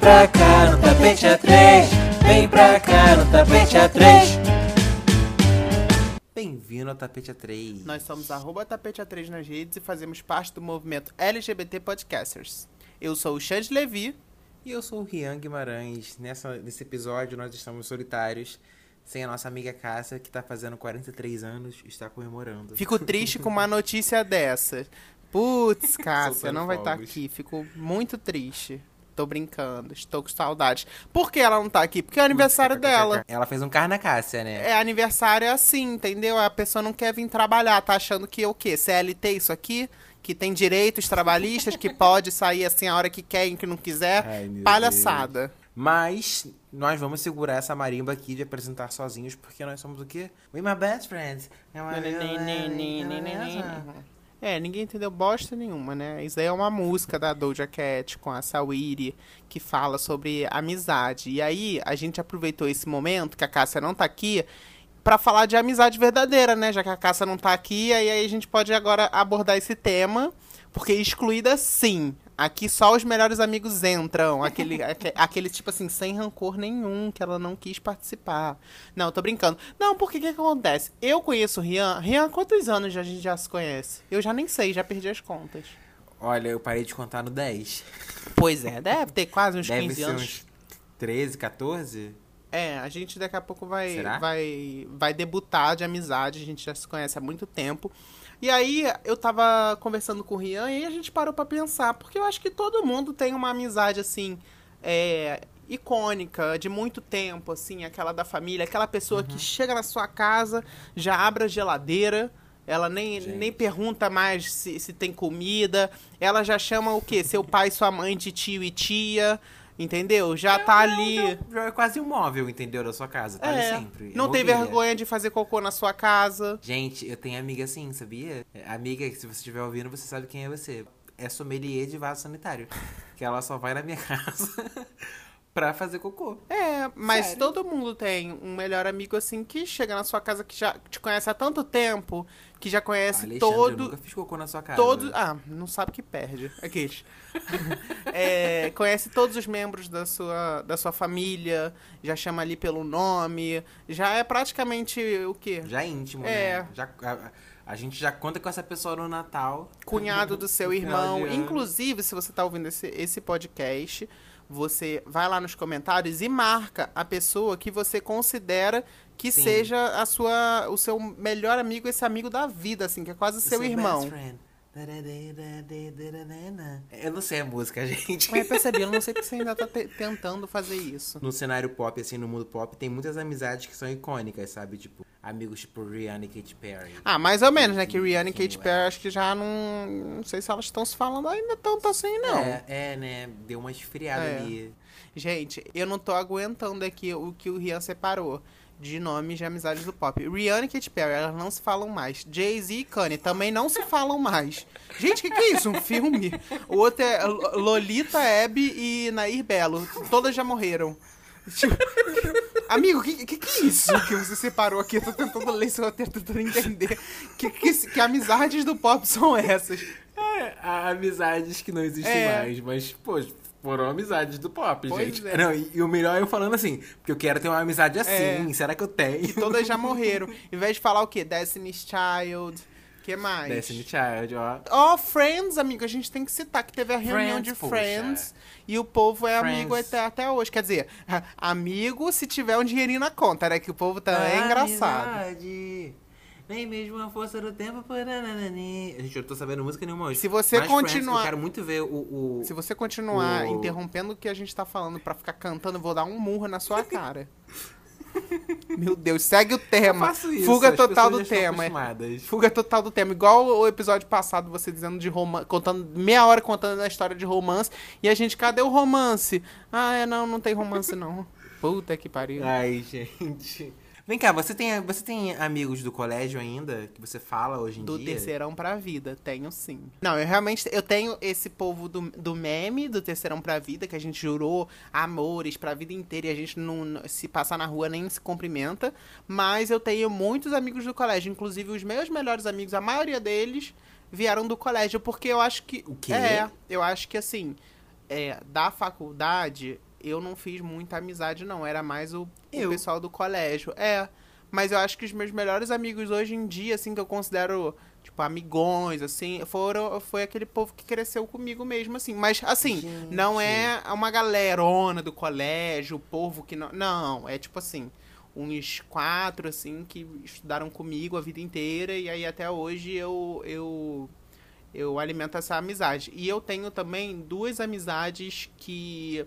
pra cá no tapete A3. Vem pra cá no tapete A3. Bem-vindo ao Tapete A3. Nós somos arroba tapete A3 nas redes e fazemos parte do movimento LGBT Podcasters. Eu sou o Xande Levi. E eu sou o Rian Guimarães. Nessa, nesse episódio nós estamos solitários, sem a nossa amiga Cássia, que tá fazendo 43 anos e está comemorando. Fico triste com uma notícia dessa. Putz, Cássia, não vai estar fogos. aqui. Fico muito triste. Tô brincando, estou com saudade. Por que ela não tá aqui? Porque é o aniversário dela. Ela fez um carna Cássia, né? É, aniversário é assim, entendeu? A pessoa não quer vir trabalhar, tá achando que é o quê? CLT isso aqui? Que tem direitos trabalhistas, que pode sair assim a hora que quer e que não quiser. Ai, Palhaçada. Mas nós vamos segurar essa marimba aqui de apresentar sozinhos, porque nós somos o quê? We my best friends. É, ninguém entendeu bosta nenhuma, né? Isso aí é uma música da Doja Cat com a Sawiri que fala sobre amizade. E aí, a gente aproveitou esse momento que a Cássia não tá aqui pra falar de amizade verdadeira, né? Já que a Cássia não tá aqui, aí a gente pode agora abordar esse tema, porque excluída sim. Aqui só os melhores amigos entram. Aquele, aque- aquele tipo assim, sem rancor nenhum, que ela não quis participar. Não, tô brincando. Não, porque o que, que acontece? Eu conheço o Rian. Rian, quantos anos a gente já se conhece? Eu já nem sei, já perdi as contas. Olha, eu parei de contar no 10. Pois é, deve ter quase uns Deve 15 ser anos. uns 13, 14? É, a gente daqui a pouco vai, Será? vai, vai debutar de amizade, a gente já se conhece há muito tempo. E aí eu tava conversando com o Rian e a gente parou pra pensar, porque eu acho que todo mundo tem uma amizade assim, é, icônica, de muito tempo, assim, aquela da família, aquela pessoa Uhum. que chega na sua casa, já abre a geladeira. Ela nem, Gente. nem pergunta mais se, se tem comida. Ela já chama o quê? Seu pai, sua mãe de tio e tia. Entendeu? Já tá ali. Já é quase um móvel, entendeu? Da sua casa. Tá É, ali sempre. não É tem mobília. vergonha de fazer cocô na sua casa. Gente, eu tenho amiga assim, sabia? É, Amiga, que se você estiver ouvindo, você sabe quem é você. É sommelier de vaso sanitário. que ela só vai na minha casa pra fazer cocô. É, mas Sério? todo mundo tem um melhor amigo assim que chega na sua casa que já te conhece há tanto tempo, que já conhece Alexandre, eu todo. nunca fiz cocô na sua casa. Todo, ah, não sabe que perde. Aqueles. É, conhece todos os membros da sua, da sua família, já chama ali pelo nome, já é praticamente o quê? Já é íntimo, É. né? Já, a, gente já conta com essa pessoa no Natal. cunhado do seu irmão. Inclusive, se você tá ouvindo esse, esse podcast, você vai lá nos comentários e marca a pessoa que você considera que Sim. seja a sua, o seu melhor amigo, esse amigo da vida, assim, que é quase seu, irmão. best friend. Eu não sei a música, gente. Mas percebi, eu não sei porque você ainda tá te- tentando fazer isso. No cenário pop, assim, no mundo pop, tem muitas amizades que são icônicas, sabe? Tipo, amigos tipo Rihanna e Katy Perry. Ah, mais ou menos, né? Que Rihanna e Katy ué. Perry acho que já não. Não sei se elas estão se falando ainda tanto assim, não. É, é, né? Deu uma esfriada É. ali. Gente, eu não tô aguentando aqui o que o Rian separou de nomes de amizades do pop. Rihanna e Katy Perry, elas não se falam mais. Jay-Z e Kanye também não se falam mais. Gente, o que, que é isso? Um filme? O outro é Lolita, Abby e Nair Belo. Todas já morreram. Tipo, Amigo, o que, que, que é isso que você separou aqui? Eu tô tentando ler esse roteiro, tentando entender. Que, que, que amizades do pop são essas? É, amizades que não existem É. mais, mas, pô, foram amizades do pop, Pois gente. é. Não, e, e o melhor é eu falando assim, porque eu quero ter uma amizade assim, É. será que eu tenho? Que todas já morreram. Em vez de falar o quê? Destiny's Child. que mais? Destiny Child, ó. Ó, Friends, amigo, a gente tem que citar que teve a reunião Friends, de poxa. Friends e o povo é Friends. amigo até, até hoje. Quer dizer, amigo se tiver um dinheirinho na conta, né? Que o povo tá é engraçado. Amizade, Nem mesmo a força do tempo. parananani. Gente, eu não tô sabendo música nenhuma hoje. Se você Mas Friends, continuar- eu quero muito ver o. o... Se você continuar O- interrompendo o que a gente tá falando pra ficar cantando, eu vou dar um murro na sua cara. Meu Deus, segue o tema. isso, Fuga total do tema. acostumadas. Fuga total do tema. Igual o episódio passado, você dizendo de romance, contando meia hora contando a história de romance. E a gente, cadê o romance? Ah, é, não, não tem romance não. Puta que pariu. Ai, gente. Vem cá, você tem, você tem amigos do colégio ainda que você fala hoje em Do dia? terceirão pra vida, tenho sim. Não, eu realmente eu tenho esse povo do, do meme do terceirão pra vida, que a gente jurou amores pra vida inteira e a gente não, não- se passar na rua nem se cumprimenta. Mas eu tenho muitos amigos do colégio, inclusive os meus melhores amigos, a maioria deles vieram do colégio, porque eu acho que. O quê? É, eu acho que assim, é, da faculdade. Eu não fiz muita amizade, não. Era mais o, o pessoal do colégio. É. Mas eu acho que os meus melhores amigos hoje em dia, assim, que eu considero, tipo, amigões, assim, foram, foi aquele povo que cresceu comigo mesmo, assim. Mas, assim, Gente. não é uma galerona do colégio, o povo que não. Não, é tipo assim, uns quatro, assim, que estudaram comigo a vida inteira, e aí até hoje eu. eu eu alimento essa amizade. E eu tenho também duas amizades que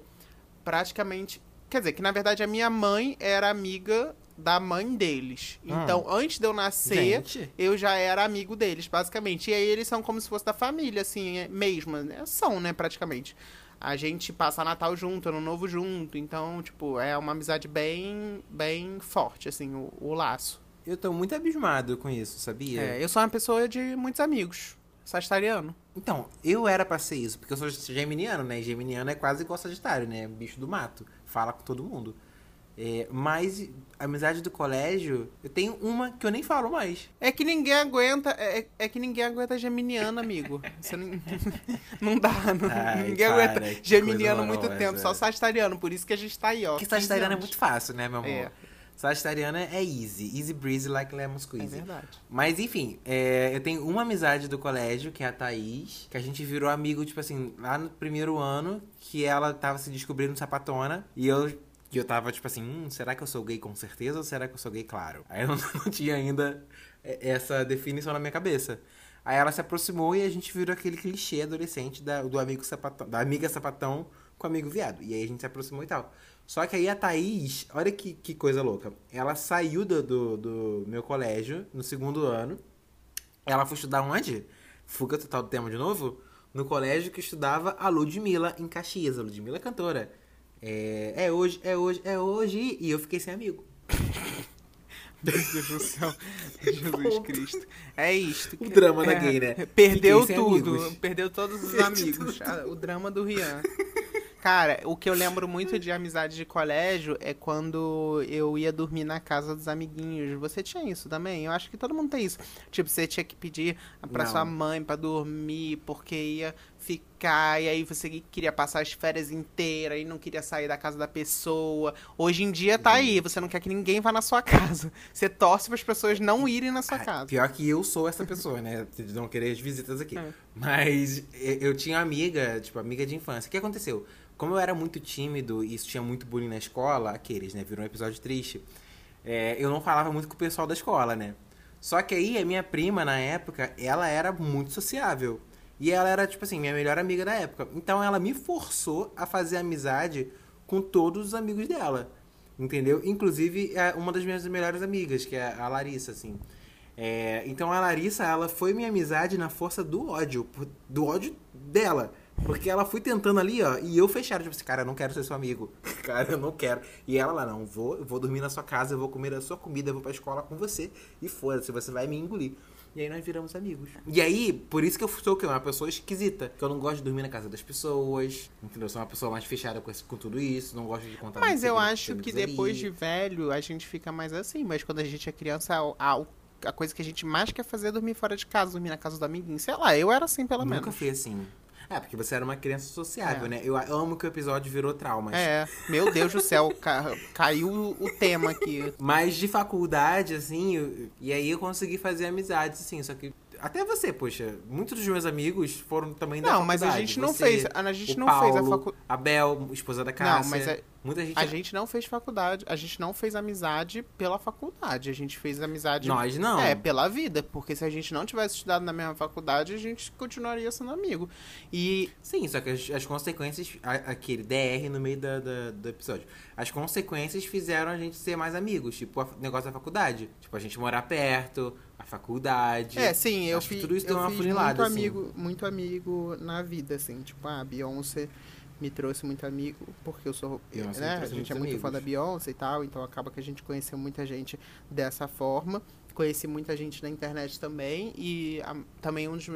praticamente. Quer dizer, que na verdade a minha mãe era amiga da mãe deles. Hum. Então, antes de eu nascer, Gente. eu já era amigo deles, basicamente. E aí eles são como se fosse da família, assim, é, mesmo. Né? São, né, praticamente. A gente passa Natal junto, Ano Novo junto. Então, tipo, é uma amizade bem, bem forte, assim, o, o laço. Eu tô muito abismado com isso, sabia? É, eu sou uma pessoa de muitos amigos. Sagitariano. Então, eu era pra ser isso, porque eu sou geminiano, né? E geminiano é quase igual sagitário, né? Bicho do mato. Fala com todo mundo. É, mas, amizade do colégio, eu tenho uma que eu nem falo mais. É que ninguém aguenta. É, é que ninguém aguenta geminiano, amigo. Você não, não dá. Não, Ai, ninguém para, aguenta que geminiano muito tempo, só sagitariano. Por isso que a gente tá aí, ó. Porque 15 sagitariano é muito fácil, né, meu amor? É. Sagitariano é easy. Easy breezy like lemon É squeezy. verdade. Mas enfim, é, eu tenho uma amizade do colégio, que é a Thaís, que a gente virou amigo, tipo assim, lá no primeiro ano, que ela tava se descobrindo sapatona, e eu, e eu tava, tipo assim, hum, será que eu sou gay com certeza ou será que eu sou gay claro? Aí eu não, não tinha ainda é, essa definição na minha cabeça. Aí ela se aproximou e a gente virou aquele clichê adolescente da, do amigo sapatão, da amiga sapatão com o amigo viado. E aí a gente se aproximou e tal. Só que aí a Thaís, olha que, que coisa louca. Ela saiu do, do, do meu colégio no segundo ano. Ela foi estudar onde? Fuga total do tema de novo? No colégio que estudava a Ludmilla em Caxias. A Ludmilla é cantora. É, é hoje, é hoje, é hoje. E eu fiquei sem amigo. Meu Deus do céu. Jesus Cristo. É isto. O drama da É, gay, né? Perdeu tudo. amigos. Perdeu todos os amigos. Ah, O drama do Rian. Cara, o que eu lembro muito de amizade de colégio é quando eu ia dormir na casa dos amiguinhos. Você tinha isso também? Eu acho que todo mundo tem isso. Tipo, você tinha que pedir pra Não. sua mãe pra dormir, porque ia ficar, e aí você queria passar as férias inteiras e não queria sair da casa da pessoa. Hoje em dia tá aí, você não quer que ninguém vá na sua casa. Você torce para as pessoas não irem na sua Ah, casa. Pior que eu sou essa pessoa, né? De não querer as visitas aqui. É. Mas eu tinha amiga, tipo, amiga de infância. O que aconteceu? Como eu era muito tímido e isso tinha muito bullying na escola, aqueles, né? Virou um episódio triste. é, eu não falava muito com o pessoal da escola, né? Só que aí a minha prima, na época, ela era muito sociável. E ela era, tipo assim, minha melhor amiga da época. Então ela me forçou a fazer amizade com todos os amigos dela. Entendeu? Inclusive é uma das minhas melhores amigas, que é a Larissa, assim. É, então a Larissa, ela foi minha amizade na força do ódio, do ódio dela. Porque ela foi tentando ali, ó, e eu fechado, tipo assim, cara, eu não quero ser seu amigo. Cara, eu não quero. E ela lá, não, vou, vou dormir na sua casa, eu vou comer a sua comida, eu vou pra escola com você. E foda-se, você vai me engolir. E aí nós viramos amigos. E aí, por isso que eu sou o quê? uma pessoa esquisita. Que eu não gosto de dormir na casa das pessoas. Entendeu? Eu sou uma pessoa mais fechada com, esse- com tudo isso. Não gosto de contar Mas eu acho que depois de velho a gente fica mais assim. Mas quando a gente é criança, a, a- coisa que a gente mais quer fazer é dormir fora de casa, dormir na casa do amiguinho. Sei lá, eu era assim pelo Nunca menos. fui assim. É, porque você era uma criança sociável, É. né? Eu amo que o episódio virou traumas. É, meu Deus do céu, ca- caiu o tema aqui. Mas de faculdade, assim, eu- e aí eu consegui fazer amizades, assim, só que. Até você, poxa, muitos dos meus amigos foram também da Não, faculdade. mas a gente não Você, fez. A gente não Paulo, fez a faculdade. A Bel, esposa da Cássia. Não, mas é- Muita gente. A gente não fez faculdade, a gente não fez amizade pela faculdade, a gente fez amizade Nós não. é pela vida, porque se a gente não tivesse estudado na mesma faculdade, a gente continuaria sendo amigo. E Sim, só que as, as consequências. a- Aquele DR no meio da, da- do episódio. As consequências fizeram a gente ser mais amigos. Tipo, o negócio da faculdade. Tipo, a gente morar perto, a faculdade. é, sim, eu fiz, tudo isso deu eu uma fiz muito assim. amigo, muito amigo na vida assim, tipo, a Beyoncé me trouxe muito amigo, porque eu sou, Beyoncé né, a gente é muito fã da amigos. Beyoncé e tal, então acaba que a gente conheceu muita gente dessa forma. Conheci muita gente na internet também e a, também um dos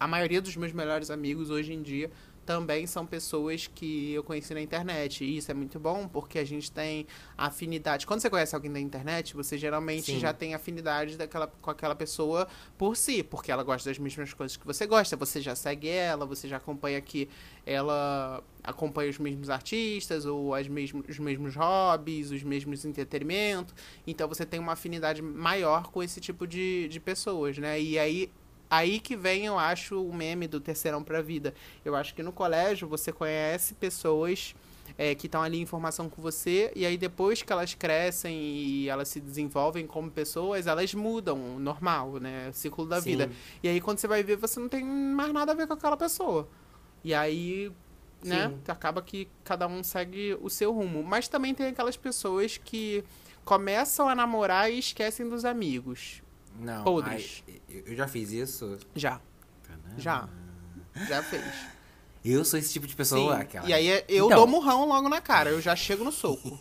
a maioria dos meus melhores amigos hoje em dia também são pessoas que eu conheci na internet. E isso é muito bom porque a gente tem afinidade. Quando você conhece alguém da internet, você geralmente Sim. já tem afinidade daquela, com aquela pessoa por si, porque ela gosta das mesmas coisas que você gosta. Você já segue ela, você já acompanha que ela acompanha os mesmos artistas ou as mesmos, os mesmos hobbies, os mesmos entretenimentos. Então você tem uma afinidade maior com esse tipo de, de pessoas, né? E aí Aí que vem, eu acho, o meme do terceirão pra vida. Eu acho que no colégio você conhece pessoas é, que estão ali em formação com você, e aí depois que elas crescem e elas se desenvolvem como pessoas, elas mudam, normal, né? O ciclo da Sim. vida. E aí quando você vai ver, você não tem mais nada a ver com aquela pessoa. E aí, né, Sim. acaba que cada um segue o seu rumo. Mas também tem aquelas pessoas que começam a namorar e esquecem dos amigos. Não, Podres. ai, eu- já fiz isso. Já, já. Já fez. Eu sou esse tipo de pessoa. Sim. aquela- E aí é- eu Então. dou murrão logo na cara, eu já chego no soco.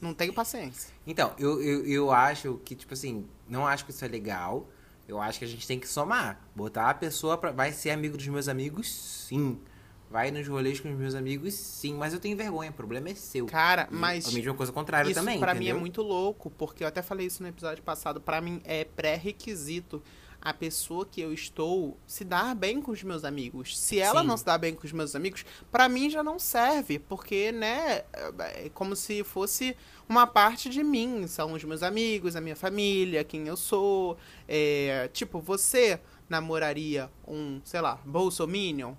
não tenho paciência. Então, eu, eu, eu acho que, tipo assim, não acho que isso é legal. Eu acho que a gente tem que somar. Botar a pessoa pra. Vai ser amigo dos meus amigos? Sim. Vai nos rolês com os meus amigos? Sim. Mas eu tenho vergonha, o problema é seu. Cara, E mas A mesma coisa contrária isso também. pra mim é muito louco, porque eu até falei isso no episódio passado, pra mim é pré-requisito a pessoa que eu estou se dar bem com os meus amigos. Se ela Sim. não se dá bem com os meus amigos, pra mim já não serve, porque, né, é como se fosse uma parte de mim. São os meus amigos, a minha família, quem eu sou. É, tipo, você namoraria um, sei lá, bolsominion?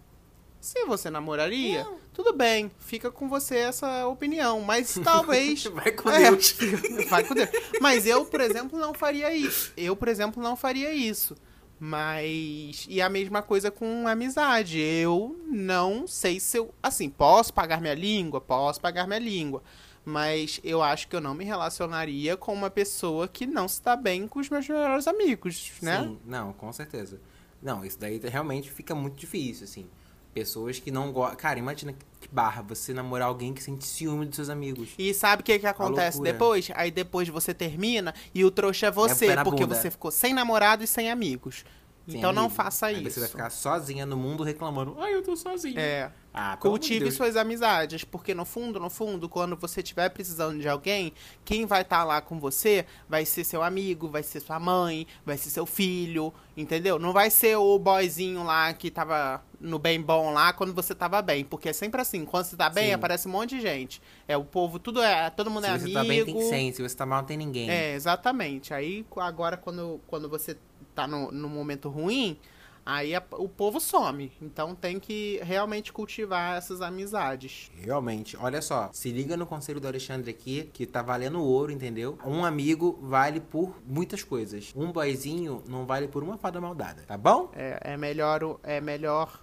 Se você namoraria, tudo bem, fica com você essa opinião, mas talvez Vai com é, Deus. Vai com Deus. Mas eu, por exemplo, não faria isso. Eu, por exemplo, não faria isso. Mas. E a mesma coisa com amizade. Eu não sei se eu. Assim, posso pagar minha língua? Posso pagar minha língua. Mas eu acho que eu não me relacionaria com uma pessoa que não se dá bem com os meus melhores amigos, né? Sim, não, com certeza. Não, isso daí realmente fica muito difícil, assim. Pessoas que não gostam. Cara, imagina que barra você namorar alguém que sente ciúme dos seus amigos. E sabe o que, que acontece depois? Aí depois você termina e o trouxa é você, porque bunda. você ficou sem namorado e sem amigos. Sem então não amigo. faça Aí isso. você vai ficar sozinha no mundo reclamando. Ai, eu tô sozinho. É. Ah, Cultive Deus. suas amizades, porque no fundo, no fundo, quando você estiver precisando de alguém, quem vai estar lá com você vai ser seu amigo, vai ser sua mãe, vai ser seu filho, entendeu? Não vai ser o boyzinho lá que tava no bem bom lá quando você tava bem, porque é sempre assim, quando você tá bem, Sim. aparece um monte de gente. É o povo, tudo é, todo mundo Se é você amigo. tá bem, tem 100. Se você tá mal, não tem ninguém. É, exatamente. Aí agora quando, quando você tá no, no momento ruim, aí a- o povo some. Então tem que realmente cultivar essas amizades. Realmente, olha só, se liga no conselho do Alexandre aqui, que tá valendo ouro, entendeu? Um amigo vale por muitas coisas. Um boyzinho não vale por uma fada maldada, tá bom? É, é melhor. É melhor.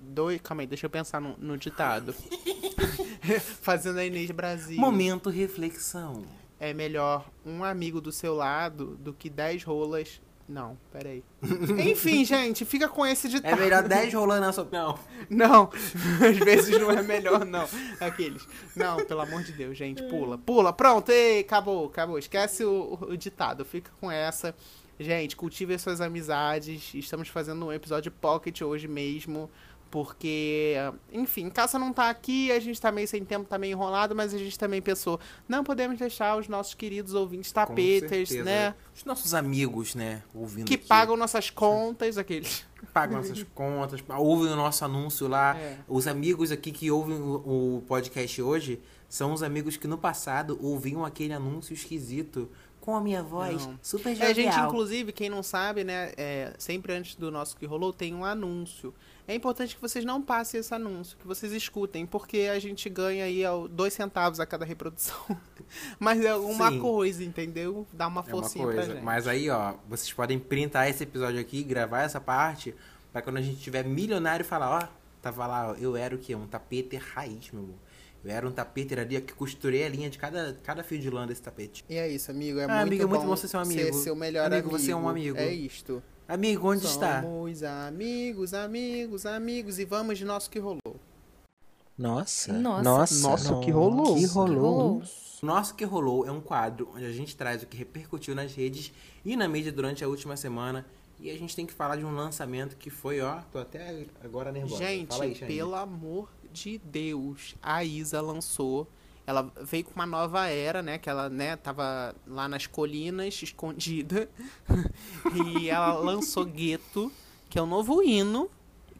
Dois. Calma aí, deixa eu pensar no, no ditado. Fazendo a Inês Brasil. Momento reflexão. É melhor um amigo do seu lado do que dez rolas. Não, peraí. Enfim, gente, fica com esse ditado. É melhor 10 rolando na sua... Não. Não, às vezes não é melhor, não. Aqueles. Não, pelo amor de Deus, gente, pula. Pula, pronto, ei, acabou, acabou. Esquece o, o ditado, fica com essa. Gente, cultive as suas amizades. Estamos fazendo um episódio pocket hoje mesmo. Porque, enfim, Caça não tá aqui, a gente tá meio sem tempo, tá meio enrolado, mas a gente também pensou, não podemos deixar os nossos queridos ouvintes tapetas, certeza. né? Os nossos amigos, né, ouvindo Que aqui, pagam nossas contas, aqueles. pagam nossas contas, ouvem o nosso anúncio lá. É. Os amigos aqui que ouvem o, o podcast hoje são os amigos que no passado ouviam aquele anúncio esquisito com a minha voz Não. super É, gente, jovial. inclusive, quem não sabe, né, é, sempre antes do nosso que rolou, tem um anúncio. É importante que vocês não passem esse anúncio, que vocês escutem, porque a gente ganha aí dois centavos a cada reprodução. Mas é alguma Sim. coisa, entendeu? Dá uma É uma forcinha pra coisa. gente. Mas aí, ó, vocês podem printar esse episódio aqui, gravar essa parte, pra quando a gente tiver milionário falar, ó, tava lá, ó, eu era o quê? Um tapete raiz, meu amor. Eu era um tapete ali ó, que costurei a linha de cada, cada fio de lã desse tapete. E é isso, amigo. É Ah, muito amigo, é bom muito bom você ser um amigo. seu melhor Amigo, amigo. você é um amigo. É isto. Amigo, onde está? Somos amigos, amigos, amigos. E vamos de nosso que rolou. Nossa. Nossa. Nossa, que rolou. Que rolou. Nosso Que Rolou é um quadro onde a gente traz o que repercutiu nas redes e na mídia durante a última semana. E a gente tem que falar de um lançamento que foi, ó, tô até agora nervosa. Gente, Fala aí, pelo amor de Deus, a Isa lançou. Ela veio com uma nova era, né? Que ela, né, tava lá nas colinas, escondida. e ela lançou Gueto, que é o novo hino.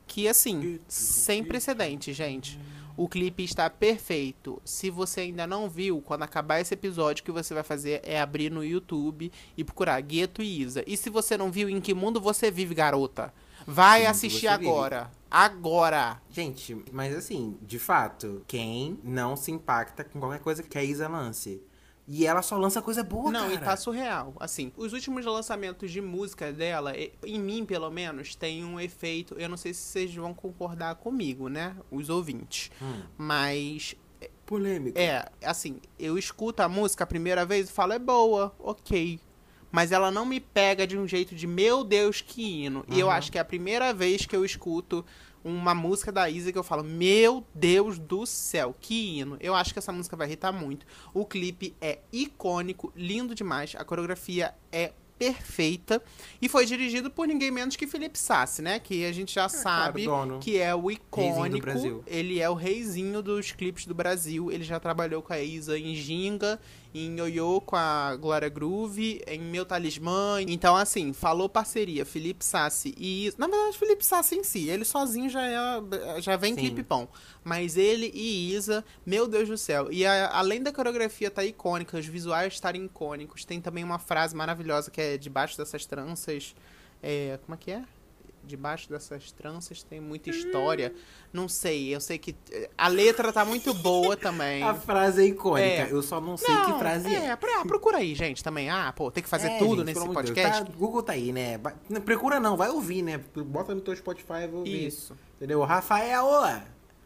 Que, assim, sem precedente, gente. O clipe está perfeito. Se você ainda não viu, quando acabar esse episódio, o que você vai fazer é abrir no YouTube e procurar Gueto e Isa. E se você não viu, em que mundo você vive, garota? Vai mundo assistir você vive. Agora. Gente, mas assim, de fato, quem não se impacta com qualquer coisa que a Isa lance? E ela só lança coisa boa, não, cara. e tá surreal. Assim, os últimos lançamentos de música dela, em mim pelo menos, tem um efeito. Eu não sei se vocês vão concordar comigo, né? Os ouvintes. Hum, Mas polêmica. É, assim, eu escuto a música a primeira vez e falo, é boa, ok. Mas ela não me pega de um jeito de, meu Deus, que hino. E eu Uhum. acho que é a primeira vez que eu escuto uma música da Isa que eu falo, meu Deus do céu, que hino. Eu acho que essa música vai irritar muito. O clipe é icônico, lindo demais. A coreografia é perfeita. E foi dirigido por ninguém menos que Felipe Sassi, né? Que a gente já sabe claro, que é o icônico. Brasil. Ele é o reizinho dos clipes do Brasil. Ele já trabalhou com a Isa em Ginga, em Yoyo com a Glória Groove, em Meu Talismã. Então, assim, falou parceria, Felipe Sassi e Isa. Na verdade, Felipe Sassi em si, ele sozinho já, é, já vem clipe bom. Mas ele e Isa, meu Deus do céu. E a- além da coreografia estar icônica, os visuais estarem icônicos, tem também uma frase maravilhosa que é debaixo dessas tranças. É, como é que é? Debaixo dessas tranças tem muita história. Não sei, eu sei que eh, a letra tá muito boa também. A frase é icônica. É. Eu só não sei Não, que frase é. é. procura aí, gente, também. Ah, pô, tem que fazer É, tudo gente, nesse Deus. podcast. Tá, Google tá aí, né? Procura não, vai ouvir, né? Bota no teu Spotify e vai ouvir. Isso. Entendeu? Rafael!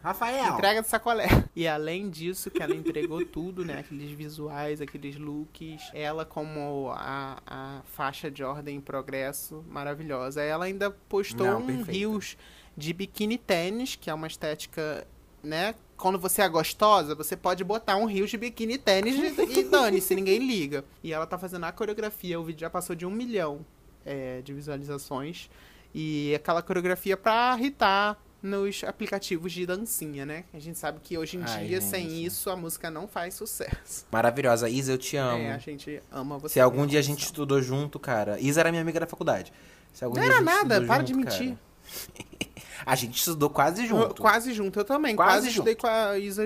Rafael! Entrega de sacolé. E além disso, que ela entregou tudo, né? Aqueles visuais, aqueles looks. Ela como a, a faixa de ordem e progresso maravilhosa. Ela ainda postou Não, um perfeita. rios de biquíni tênis, que é uma estética, né? Quando você é gostosa, você pode botar um rios de biquíni tênis e, e dane-se, ninguém liga. E ela tá fazendo a coreografia, o vídeo já passou de um milhão é, de visualizações. E aquela coreografia pra irritar nos aplicativos de dancinha, né? A gente sabe que hoje em Ai, dia, gente. sem isso, a música não faz sucesso. Maravilhosa. Isa, eu te amo. É, a gente ama você. Se algum dia a gente coração. estudou junto, cara. Isa era minha amiga da faculdade. Se algum Não dia era nada, para junto, de mentir. A gente estudou quase Eu- junto. Quase junto, eu também. Quase Quase, estudei com a Isa.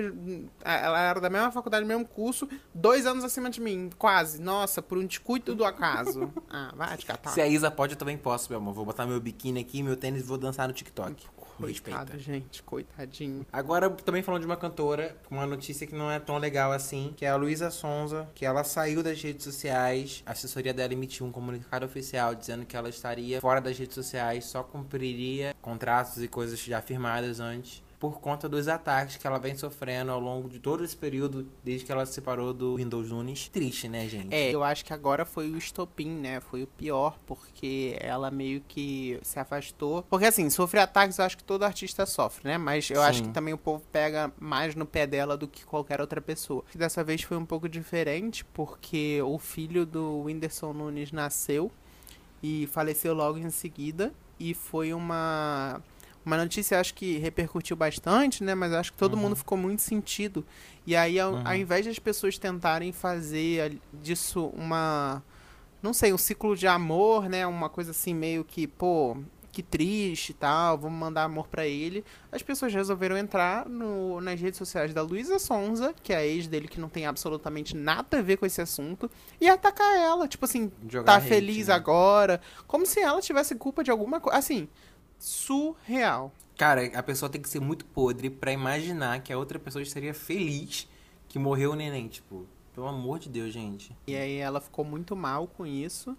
Ela era da mesma faculdade, mesmo curso, dois anos acima de mim. Quase. Nossa, por um descuido do acaso. Ah, vai te catar. Se a Isa pode, eu também posso, meu amor. Vou botar meu biquíni aqui, meu tênis e vou dançar no TikTok. Me respeita. Coitado, gente, coitadinho. Agora, também falando de uma cantora, uma notícia que não é tão legal assim, que é a Luísa Sonza, que ela saiu das redes sociais. A assessoria dela emitiu um comunicado oficial dizendo que ela estaria fora das redes sociais, só cumpriria contratos e coisas já firmadas antes. Por conta dos ataques que ela vem sofrendo ao longo de todo esse período, desde que ela se separou do Windows Nunes. Triste, né, gente? É, eu acho que agora foi o estopim, né? Foi o pior, porque ela meio que se afastou. Porque assim, sofrer ataques eu acho que todo artista sofre, né? Mas eu acho Sim. que também o povo pega mais no pé dela do que qualquer outra pessoa. E dessa vez foi um pouco diferente, porque o filho do Whindersson Nunes nasceu e faleceu logo em seguida. E foi uma. Uma notícia, acho que repercutiu bastante, né? Mas acho que todo Uhum. mundo ficou muito sentido. E aí, ao, Uhum. ao invés das pessoas tentarem fazer disso uma. Não sei, um ciclo de amor, né? Uma coisa assim, meio que, pô, que triste e tal, vamos mandar amor pra ele. As pessoas resolveram entrar no, nas redes sociais da Luísa Sonza, que é a ex dele, que não tem absolutamente nada a ver com esse assunto, e atacar ela. Tipo assim, Jogar tá hate, feliz né? agora. Como se ela tivesse culpa de alguma coisa. Assim, surreal. Cara, a pessoa tem que ser muito podre pra imaginar que a outra pessoa estaria feliz que morreu o neném, tipo. Pelo amor de Deus, gente. E aí ela ficou muito mal com isso.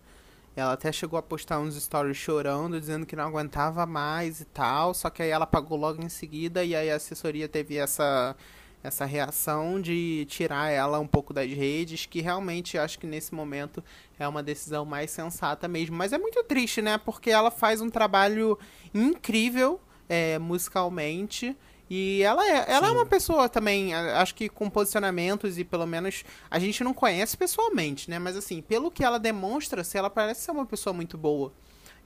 Ela até chegou a postar uns stories chorando, dizendo que não aguentava mais e tal. Só que aí ela pagou logo em seguida e aí a assessoria teve essa essa reação de tirar ela um pouco das redes, que realmente acho que nesse momento é uma decisão mais sensata mesmo. Mas é muito triste, né? Porque ela faz um trabalho incrível é, musicalmente. E ela é, ela é uma pessoa também, acho que com posicionamentos e pelo menos a gente não conhece pessoalmente, né? Mas assim, pelo que ela demonstra, se ela parece ser uma pessoa muito boa.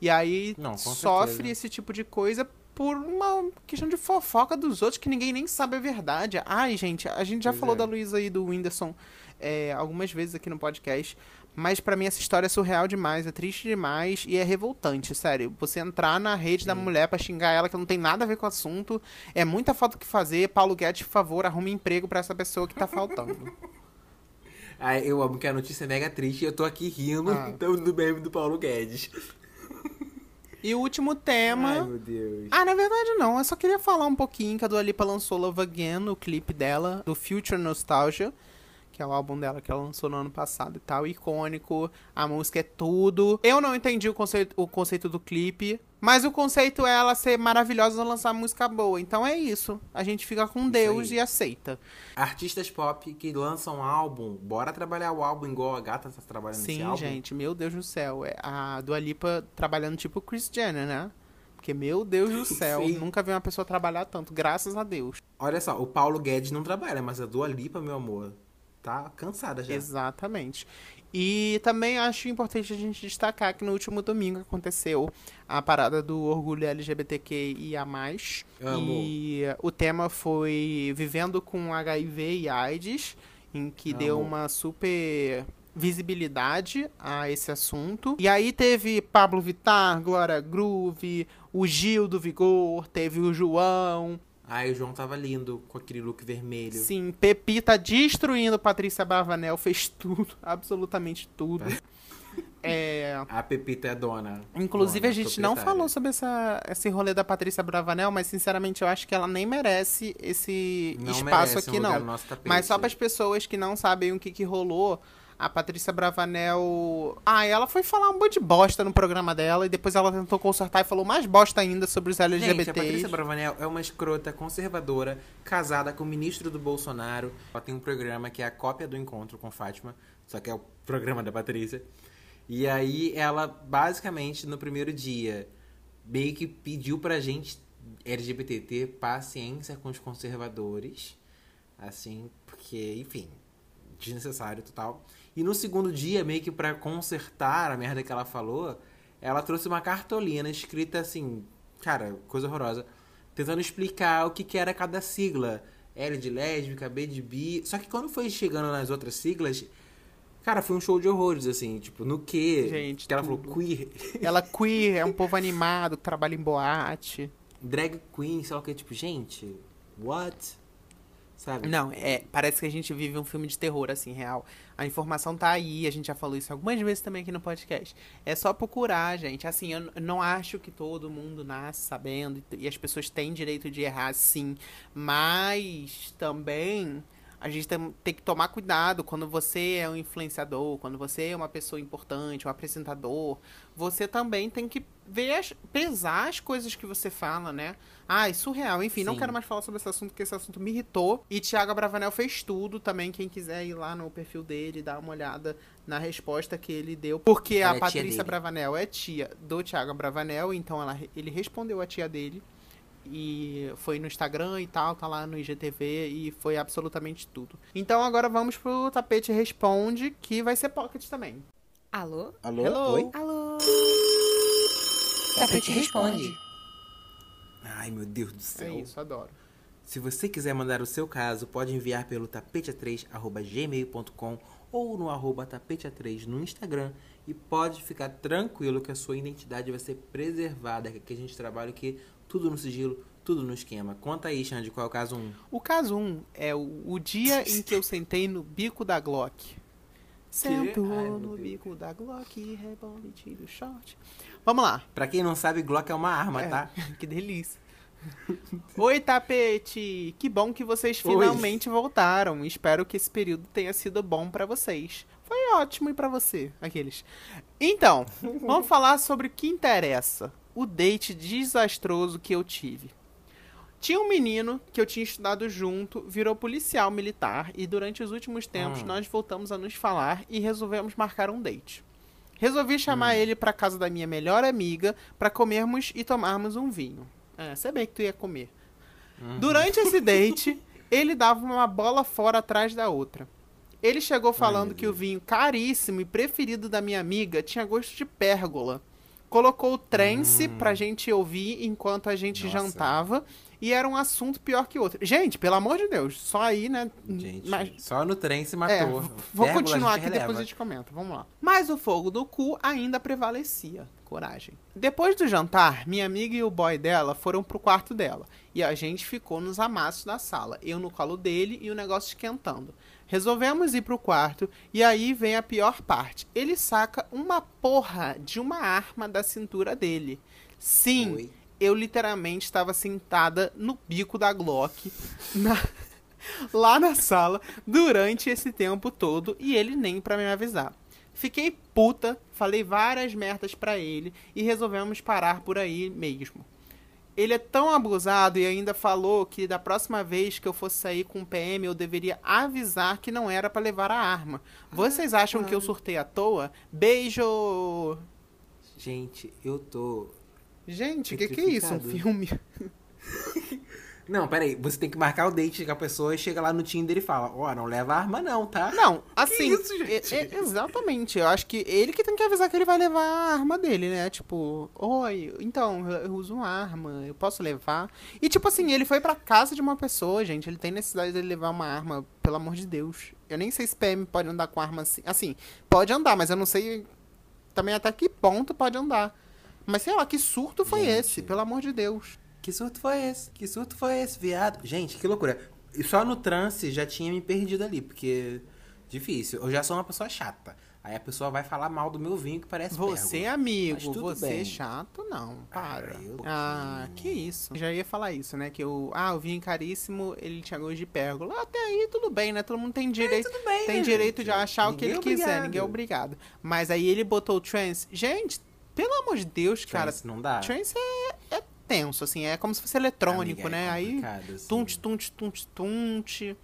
E aí Não, sofre certeza. esse tipo de coisa por uma questão de fofoca dos outros que ninguém nem sabe a verdade. Ai, gente, a gente já Pois falou é. da Luísa e do Whindersson é, algumas vezes aqui no podcast. Mas pra mim essa história é surreal demais, é triste demais e é revoltante, sério. Você entrar na rede da Sim. mulher pra xingar ela que não tem nada a ver com o assunto, é muita falta o que fazer. Paulo Guedes, por favor, arrume emprego pra essa pessoa que tá faltando. Ah, eu amo que a notícia é mega triste e eu tô aqui rindo Ah. do meme do Paulo Guedes. E o último tema. Ai, meu Deus. Ah, na verdade não. Eu só queria falar um pouquinho que a Dua Lipa lançou Love Again, o clipe dela, do Future Nostalgia, que é o álbum dela que ela lançou no ano passado e tal, icônico. A música é tudo. Eu não entendi o conceito, o conceito do clipe, mas o conceito é ela ser maravilhosa e lançar música boa. Então é isso. A gente fica com Deus aí. e aceita. Artistas pop que lançam álbum, bora trabalhar o álbum igual a gata tá trabalhando Sim, álbum. gente, meu Deus do céu. É a Dua Lipa trabalhando tipo Chris Jenner, né? Porque, meu Deus do céu, Sim. nunca vi uma pessoa trabalhar tanto, graças a Deus. Olha só, o Paulo Guedes não trabalha, mas a Dua Lipa, meu amor, tá cansada já. Exatamente. E também acho importante a gente destacar que no último domingo aconteceu a parada do orgulho LGBTQIA+. Amo. E o tema foi Vivendo com HIV e AIDS, em que Amo. deu uma super visibilidade a esse assunto. E aí teve Pablo Vittar, Glória Groove, o Gil do Vigor, teve o João, Ai, o João tava lindo com aquele look vermelho. Sim, Pepi tá destruindo Patrícia Bravanel, fez tudo, absolutamente tudo. É, A Pepita é dona. inclusive, dona, a gente não falou sobre essa, esse rolê da Patrícia Bravanel, mas sinceramente eu acho que ela nem merece esse Não espaço merece um aqui, lugar não. no. Mas só para as pessoas que não sabem o que, que rolou, a Patrícia Bravanel. Ah, ela foi falar um monte de bosta no programa dela e depois ela tentou consertar e falou mais bosta ainda sobre os Gente, a LGBTs. Patrícia Bravanel é uma escrota conservadora, casada com o ministro do Bolsonaro. Ela tem um programa que é a cópia do encontro com Fátima, só que é o programa da Patrícia. E aí ela, basicamente, no primeiro dia, meio que pediu pra gente, LGBT, ter paciência com os conservadores. Assim, porque, enfim, desnecessário total. E no segundo dia, meio que pra consertar a merda que ela falou, ela trouxe uma cartolina escrita assim, cara, coisa horrorosa, tentando explicar o que, que era cada sigla. L de lésbica, B de bi. Só que quando foi chegando nas outras siglas, cara, foi um show de horrores, assim, tipo, no que? Gente, que ela tudo. falou queer, Ela queer, é um povo animado, trabalha em boate. drag queen, sei lá o que, tipo, gente, what? Sabe? Não, é, parece que a gente vive um filme de terror, assim, real. A informação tá aí, a gente já falou isso algumas vezes também aqui no podcast. É só procurar, gente. Assim, eu não acho que todo mundo nasce sabendo e as pessoas têm direito de errar, sim. Mas também a gente tem, tem que tomar cuidado quando você é um influenciador, quando você é uma pessoa importante, um apresentador. Você também tem que ver, as- pesar as coisas que você fala, né? Ah, é surreal. Enfim, não Sim. quero mais falar sobre esse assunto, porque esse assunto me irritou. E Thiago Bravanel fez tudo também. Quem quiser ir lá no perfil dele, dar uma olhada na resposta que ele deu. Porque Ela a é Patrícia. Bravanel é tia do Thiago Bravanel, então ela, ele respondeu a tia dele. E foi no Instagram e tal, tá lá no IGTV e foi absolutamente tudo. Então agora vamos pro Tapete Responde, que vai ser Pocket também. Alô? Alô? Hello. Oi? Alô? Tapete responde. Ai, meu Deus do É céu. isso, adoro. Se você quiser mandar o seu caso, pode enviar pelo tapete3.gmail.com ou no arroba tapete3 no Instagram. E pode ficar tranquilo que a sua identidade vai ser preservada, que aqui a gente trabalha aqui tudo no sigilo, tudo no esquema. Conta aí, Xande, qual é o caso 1? O caso 1 é o, o dia em que eu sentei no bico da Glock. Sento Ai, meu no bico da Glock, rebole, tiro o short. Vamos lá. Pra quem não sabe, Glock é uma arma, É, tá? que delícia. Oi, tapete! Que bom que vocês Oi. finalmente voltaram. Espero que esse período tenha sido bom pra vocês. Foi ótimo e pra você, aqueles. Então, vamos falar sobre o que interessa. O date desastroso que eu tive. Tinha um menino que eu tinha estudado junto, virou policial militar e durante os últimos tempos Hum. nós voltamos a nos falar e resolvemos marcar um date. Resolvi chamar ele pra casa da minha melhor amiga pra comermos e tomarmos um vinho. É, sabia que tu ia comer. Durante esse date, ele dava uma bola fora atrás da outra. Ele chegou falando meu que o vinho caríssimo e preferido da minha amiga tinha gosto de pérgola. Colocou o trance pra gente ouvir enquanto a gente Hum. Nossa. jantava. E era um assunto pior que outro. Gente, pelo amor de Deus, só aí, né? Gente, Mas- só no trem se é, matou. v- vou Vérgula, continuar aqui, gente depois releva. a gente comenta. Vamos lá. Mas o fogo do cu ainda prevalecia. Coragem. Depois do jantar, minha amiga e o boy dela foram pro quarto dela. E a gente ficou nos amassos da sala. Eu no colo dele e o negócio esquentando. Resolvemos ir pro quarto e aí vem a pior parte. Ele saca uma porra de uma arma da cintura dele. Sim, Oi. eu literalmente estava sentada no bico da Glock na- lá na sala durante esse tempo todo e ele nem pra me avisar. Fiquei puta, falei várias merdas pra ele e resolvemos parar por aí mesmo. Ele é tão abusado e ainda falou que da próxima vez que eu fosse sair com o PM eu deveria avisar que não era pra levar a arma. Vocês acham que eu surtei à toa? Beijo! Gente, eu tô. Gente, o que, que é isso? Um filme? Não, peraí. Você tem que marcar o date com a pessoa e chega lá no Tinder e fala: Ó, não leva arma, não, tá? Não, assim. isso, gente? é- exatamente. Eu acho que ele que tem que avisar que ele vai levar a arma dele, né? Tipo, oi, então, eu eu uso uma arma, eu posso levar. E, tipo assim, ele foi pra casa de uma pessoa, gente. Ele tem necessidade de levar uma arma, pelo amor de Deus. Eu nem sei se PM pode andar com arma assim. Assim, pode andar, mas eu não sei também até que ponto pode andar. Mas sei lá, que surto foi Gente. esse, pelo amor de Deus. Que surto foi esse? Que surto foi esse, viado? Gente, que loucura. E só no trance já tinha me perdido ali, porque. Difícil. Eu já sou uma pessoa chata. Aí a pessoa vai falar mal do meu vinho que parece Você, pérgola. amigo, você bem. é chato, não. Para. Ah, Ah, que- isso. Já ia falar isso, né? Que o. Ah, o vinho caríssimo, ele tinha gosto de pérgola. Até aí, tudo bem, né? Todo mundo tem direito. tudo bem, tem né, direito gente? de achar o que Ninguém ele é quiser, ninguém é obrigado. Mas aí ele botou o trance. Gente, pelo amor de Deus, cara. Trance não dá. Trance é, é tenso, assim. É como se fosse eletrônico, Amiga, né? é aí. complicado, assim. Tunte, tunte, tunte, tunte.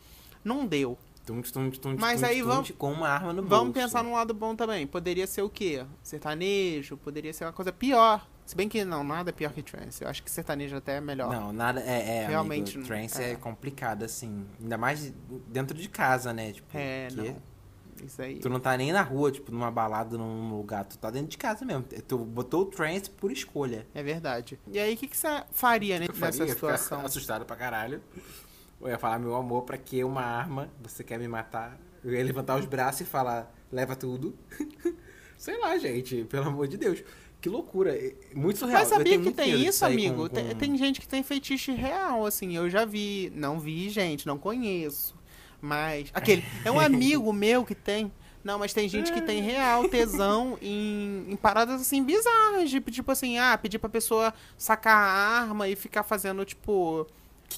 Não deu. Tunte, tunte, tunte, Mas tunte, aí vamos- Com uma arma no Vamos bolso. pensar num lado bom também. Poderia ser o quê? Sertanejo, poderia ser uma coisa pior. Se bem que não, nada é pior que trance. Eu acho que sertanejo até é melhor. Não, nada. É, é Realmente Amigo, trance é. é. complicado, assim. Ainda mais dentro de casa, né? Tipo, É, que não. Isso aí. Tu não tá nem na rua, tipo, numa balada, num lugar. Tu tá dentro de casa mesmo. Tu botou o trance por escolha. É verdade. E aí, o que, que você faria né, faria, nessa ia ficar situação? assustado pra caralho. Eu ia falar, meu amor, pra que uma arma? Você quer me matar? Eu ia levantar os braços e falar, leva tudo. Sei lá, gente, pelo amor de Deus. Que loucura. é Muito surreal. Mas sabia que tem isso, amigo? com- Tem, com- tem gente que tem feitiço real, assim. Eu já vi. Não vi, gente, não conheço. Mas. Aquele. É um amigo meu que tem. Não, mas tem gente que tem real tesão em, em paradas assim bizarras. Tipo, tipo assim, ah, pedir pra pessoa sacar a arma e ficar fazendo, tipo.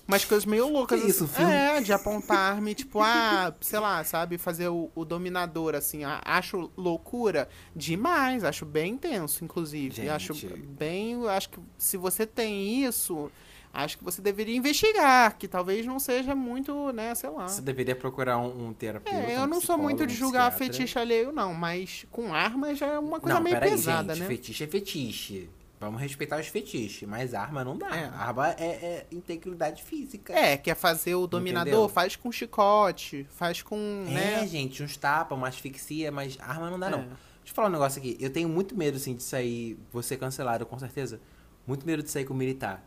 Umas coisas meio loucas. Que isso, assim. filme? É, de apontar arma e, tipo, ah, sei lá, sabe, fazer o, o dominador, assim. ah, Acho loucura demais, acho bem intenso, inclusive. Gente. Acho bem. Acho que se você tem isso, acho que você deveria investigar, que talvez não seja muito, né, sei lá. Você deveria procurar um, um terapeuta. É, um eu não sou muito de um julgar psiquiatra. fetiche alheio, não, mas com arma já é uma coisa não, meio peraí, pesada, gente. né? Fetiche é fetiche. Vamos respeitar os fetiches, mas arma não dá. É. Arma é, é integridade física. É, quer fazer o dominador, Entendeu? faz com chicote, faz com, É, né? gente, uns tapas, uma asfixia, mas arma não dá, não. É. Deixa eu falar um negócio aqui. Eu tenho muito medo, assim, de sair. Vou ser cancelado, com certeza. Muito medo de sair com militar.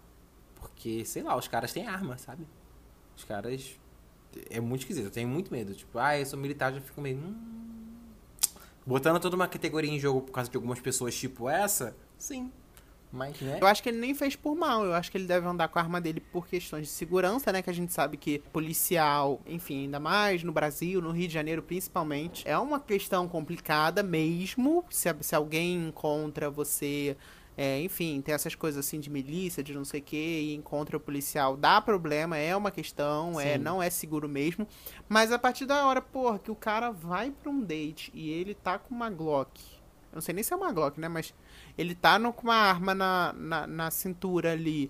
Porque, sei lá, os caras têm arma, sabe? Os caras. É muito esquisito. Eu tenho muito medo. Tipo, ah, eu sou militar, já fico meio. Hum... Botando toda uma categoria em jogo por causa de algumas pessoas tipo essa, sim. Mas, né? Eu acho que ele nem fez por mal, eu acho que ele deve andar com a arma dele por questões de segurança, né? Que a gente sabe que policial, enfim, ainda mais no Brasil, no Rio de Janeiro principalmente, é uma questão complicada mesmo. Se, se alguém encontra você, é, enfim, tem essas coisas assim de milícia, de não sei o que, e encontra o policial, dá problema, é uma questão, é, não é seguro mesmo. Mas a partir da hora, porra, que o cara vai pra um date e ele tá com uma Glock. Eu não sei nem se é uma Glock, né? Mas ele tá no- com uma arma na, na, na cintura ali.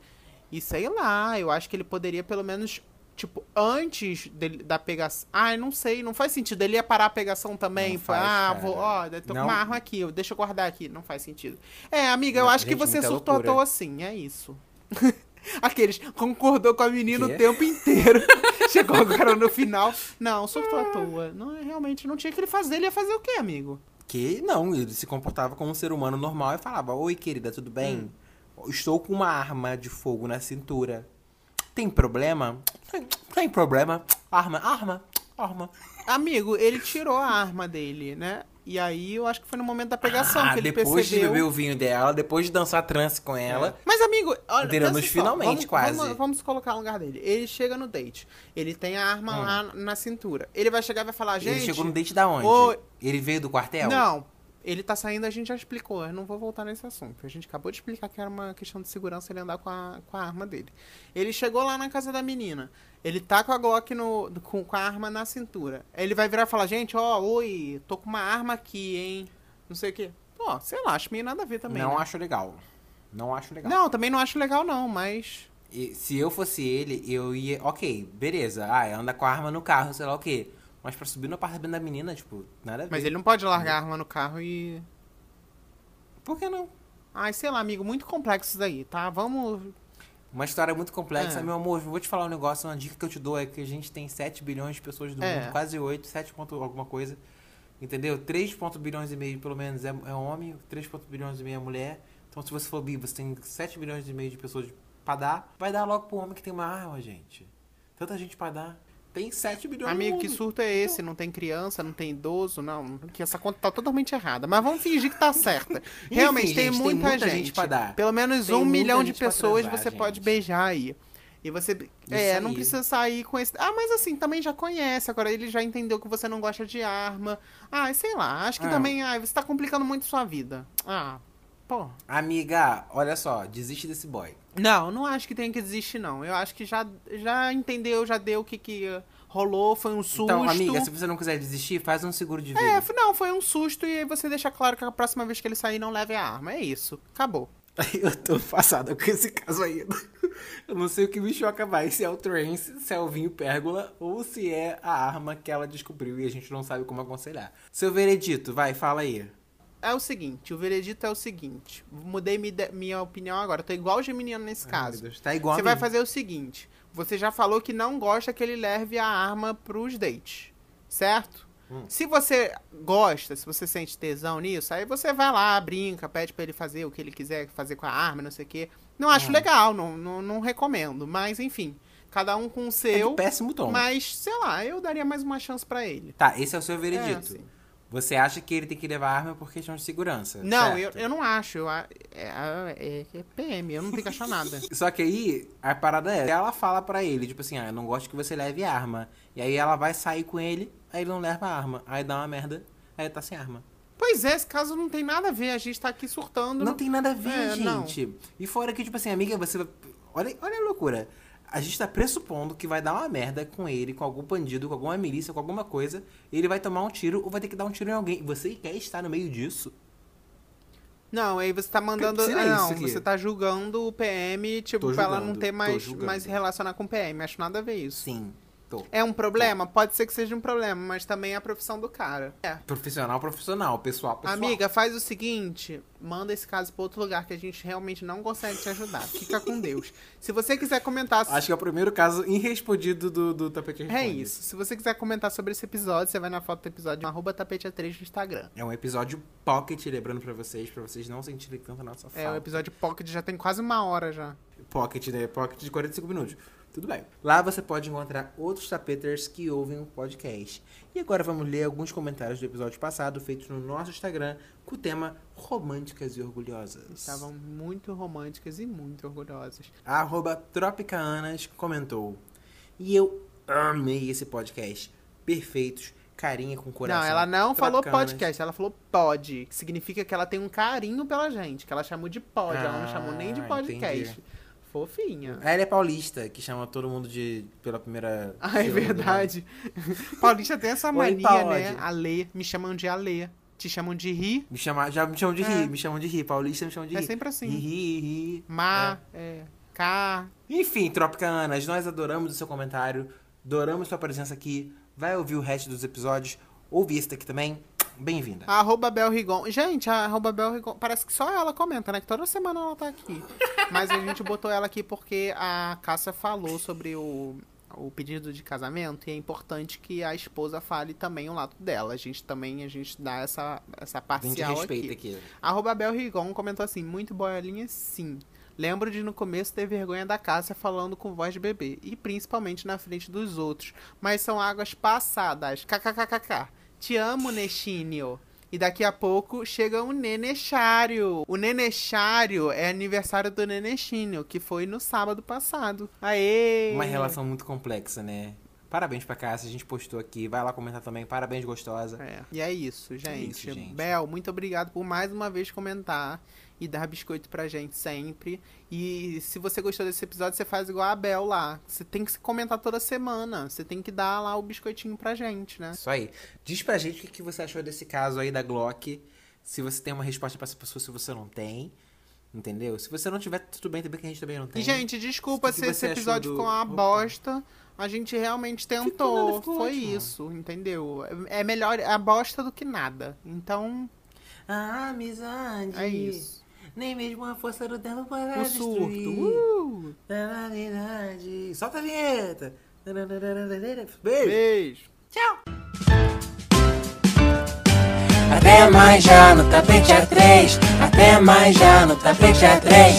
E sei lá, eu acho que ele poderia pelo menos, tipo, antes dele, da pegação. Ah, eu não sei, não faz sentido. Ele ia parar a pegação também. Não faz, ah, cara. vou, ó, eu tô com Não. uma arma aqui, eu- deixa eu guardar aqui. Não faz sentido. É, amiga, eu Não, acho que gente, você muita surtou à toa assim, é isso. Aqueles, concordou com a menina Quê? o tempo inteiro. Chegou agora no final. Não, surtou à toa. Não, realmente não tinha que ele fazer. Ele ia fazer o quê, amigo? Porque não, ele se comportava como um ser humano normal e falava: Oi, querida, tudo bem? Estou com uma arma de fogo na cintura. Tem problema? Tem, tem problema. Arma, arma, arma. Amigo, ele tirou a arma dele, né? E aí eu acho que foi no momento da pegação Ah, que ele depois percebeu. de beber o vinho dela, depois de dançar trance com ela. Mas, amigo, olha, só, finalmente, vamos, quase. Vamos, vamos colocar no lugar dele. Ele chega no date. Ele tem a arma Hum. lá na cintura. Ele vai chegar e vai falar, gente. ele chegou no date da onde? Oi. Ele veio do quartel? Não, ele tá saindo, a gente já explicou. Eu não vou voltar nesse assunto. A gente acabou de explicar que era uma questão de segurança ele andar com a, com a arma dele. Ele chegou lá na casa da menina. Ele tá com a Glock no, com, com a arma na cintura. Ele vai virar e falar, gente, ó, oi, tô com uma arma aqui, hein? Não sei o quê. Pô, sei lá, acho meio nada a ver também. Não né? acho legal. Não acho legal. Não, também não acho legal, não, mas. E se eu fosse ele, eu ia. Ok, beleza. Ah, anda com a arma no carro, sei lá o quê. Mas pra subir no apartamento da menina, tipo, nada a ver. Mas ele não pode largar a arma no carro e. Por que não? Ai, sei lá, amigo, muito complexo isso daí, tá? Vamos. Uma história muito complexa, É. meu amor. Vou te falar um negócio, uma dica que eu te dou é que a gente tem 7 bilhões de pessoas do É. mundo, quase 8, 7 ponto alguma coisa. Entendeu? 3 ponto bilhões e meio, pelo menos, é, é homem, 3 ponto bilhões e meio é mulher. Então, se você for bi, você tem 7 bilhões e meio de pessoas pra dar, vai dar logo pro homem que tem uma arma, gente. Tanta gente pra dar. Tem 7 bilhões Amigo, que surto é esse? Não tem criança, não tem idoso, não. Que essa conta tá totalmente errada. Mas vamos fingir que tá certa. Realmente, tem, gente, tem muita muita gente. gente pra dar. Pelo menos Tem um muita milhão de pessoas transar, você gente. pode beijar aí. E você. é, Isso não aí. precisa sair com esse. Ah, mas assim, também já conhece. Agora ele já entendeu que você não gosta de arma. Ah, sei lá. Acho que Ah. também. Ah, você tá complicando muito sua vida. Ah, pô. Amiga, olha só, desiste desse boy. Não, não acho que tenha que desistir, não. Eu acho que já, já entendeu, já deu o que, que rolou, foi um susto. Então, amiga, se você não quiser desistir, faz um seguro de vida. É, não, foi um susto e aí você deixa claro que a próxima vez que ele sair não leve a arma. É isso. Acabou. Eu tô passada com esse caso ainda. Eu não sei o que me choca mais, se é o trance, se é o vinho pérgola ou se é a arma que ela descobriu e a gente não sabe como aconselhar. Seu veredito, vai, fala aí. É o seguinte, o veredito é o seguinte. Mudei mi- de- minha opinião agora. Tô igual o Geminiano nesse Ai, caso. Deus, tá igual Você vai fazer o seguinte. Você já falou que não gosta que ele leve a arma pros dates. Certo? Hum. Se você gosta, se você sente tesão nisso, aí você vai lá, brinca, pede pra ele fazer o que ele quiser fazer com a arma, não sei o quê. Não acho Hum. legal, não, não, não recomendo. Mas, enfim, cada um com o É seu. de péssimo tom. Mas, sei lá, eu daria mais uma chance pra ele. Tá, esse é o seu É, veredito. assim. Você acha que ele tem que levar arma por questão de segurança? Não, eu, certo? eu não acho. Eu, a- é, é, é PM, eu não tenho que achar nada. Só que aí, a parada é, ela fala pra ele, tipo assim, ah, eu não gosto que você leve arma. E aí ela vai sair com ele, aí ele não leva arma. Aí dá uma merda, aí ele tá sem arma. Pois é, esse caso não tem nada a ver. A gente tá aqui surtando. Não tem nada a ver, É, não. gente. E fora que, tipo assim, amiga, você. Olha, olha a loucura. A gente tá pressupondo que vai dar uma merda com ele, com algum bandido, com alguma milícia, com alguma coisa. Ele vai tomar um tiro ou vai ter que dar um tiro em alguém. Você quer estar no meio disso? Não, aí você tá mandando. Ah, não, aqui. você tá julgando o PM, tipo, Tô pra ela não ter mais, mais relacionar com o PM. Acho nada a ver isso. Sim. É um problema? Pode ser que seja um problema, mas também é a profissão do cara. É. Profissional, profissional. Pessoal, pessoal. Amiga, faz o seguinte, manda esse caso pra outro lugar que a gente realmente não consegue te ajudar. Fica com Deus. Se você quiser comentar Acho que é o primeiro caso irrespondido do, do Tapete Responde. É isso. Se você quiser comentar sobre esse episódio, você vai na foto do episódio arroba tapete A3 no Instagram. É um episódio pocket, lembrando pra vocês, pra vocês não sentirem tanto a nossa É, o falta. episódio Pocket já tem quase uma hora já. Pocket, né? Pocket de 45 minutos. Tudo bem. Lá você pode encontrar outros tapeters que ouvem o podcast. E agora vamos ler alguns comentários do episódio passado, feitos no nosso Instagram, com o tema Românticas e Orgulhosas. Estavam muito românticas e muito orgulhosas. A arroba Tropicaanas comentou. E eu amei esse podcast. Perfeitos, carinha com coração. Não, ela não falou podcast, ela falou pod, que significa que ela tem um carinho pela gente, que ela chamou de pod, ela não chamou nem de Ah, podcast. entendi. Fofinha. Ela é paulista, que chama todo mundo de pela primeira. Ah, é verdade. Paulista tem essa Oi, mania, Paode. né? Alê. Me chamam de Alê. Te chamam de Ri. Me chama, já me chamam de É. rir, me chamam de rir. Paulista me chamam de É rir. sempre assim. Ri, ri, ri. Ma, é, K. Enfim, Tropicaanas, nós adoramos o seu comentário, adoramos sua presença aqui. Vai ouvir o resto dos episódios, ouve esse daqui também. Bem-vinda. Arroba Bel Rigon. Gente, a arroba Bel Rigon, parece que só ela comenta, né? Que toda semana ela tá aqui. Mas a gente botou ela aqui porque a Cássia falou sobre o, o pedido de casamento e é importante que a esposa fale também o lado dela. A gente também, a gente dá essa, essa A gente parcial aqui. aqui. Arroba Bel Rigon comentou assim, muito boiolinha sim. Lembro de no começo ter vergonha da Cássia falando com voz de bebê, e principalmente na frente dos outros, mas são águas passadas. KKKKK. Te amo, Nexínio. E daqui a pouco chega o Nenechário. O Nenechário é aniversário do Nenexínio, que foi no sábado passado. Aê! Uma relação muito complexa, né? Parabéns pra Cássia, a gente postou aqui. Vai lá comentar também. Parabéns, gostosa. É. E é isso, gente. isso, gente. Bel, muito obrigado por mais uma vez comentar e dar biscoito pra gente sempre. E se você gostou desse episódio, você faz igual a Bel lá. Você tem que comentar toda semana. Você tem que dar lá o biscoitinho pra gente, né? Isso aí. Diz pra gente o que você achou desse caso aí da Glock. Se você tem uma resposta pra essa pessoa, se você não tem. Entendeu? Se você não tiver, tudo bem também, que a gente também não tem. E, gente, desculpa se você esse episódio do- ficou uma Opa. bosta. A gente realmente Ficou tentou. nada, Foi ótimo. isso, entendeu? É melhor a bosta do que nada. Então, A amizade. é isso. Nem mesmo a força do tempo para O surto. destruir. Uh! Na verdade. Solta a vinheta. Beijo. Beijo. Tchau. Até mais já no tapete A3. Até mais já no tapete A3.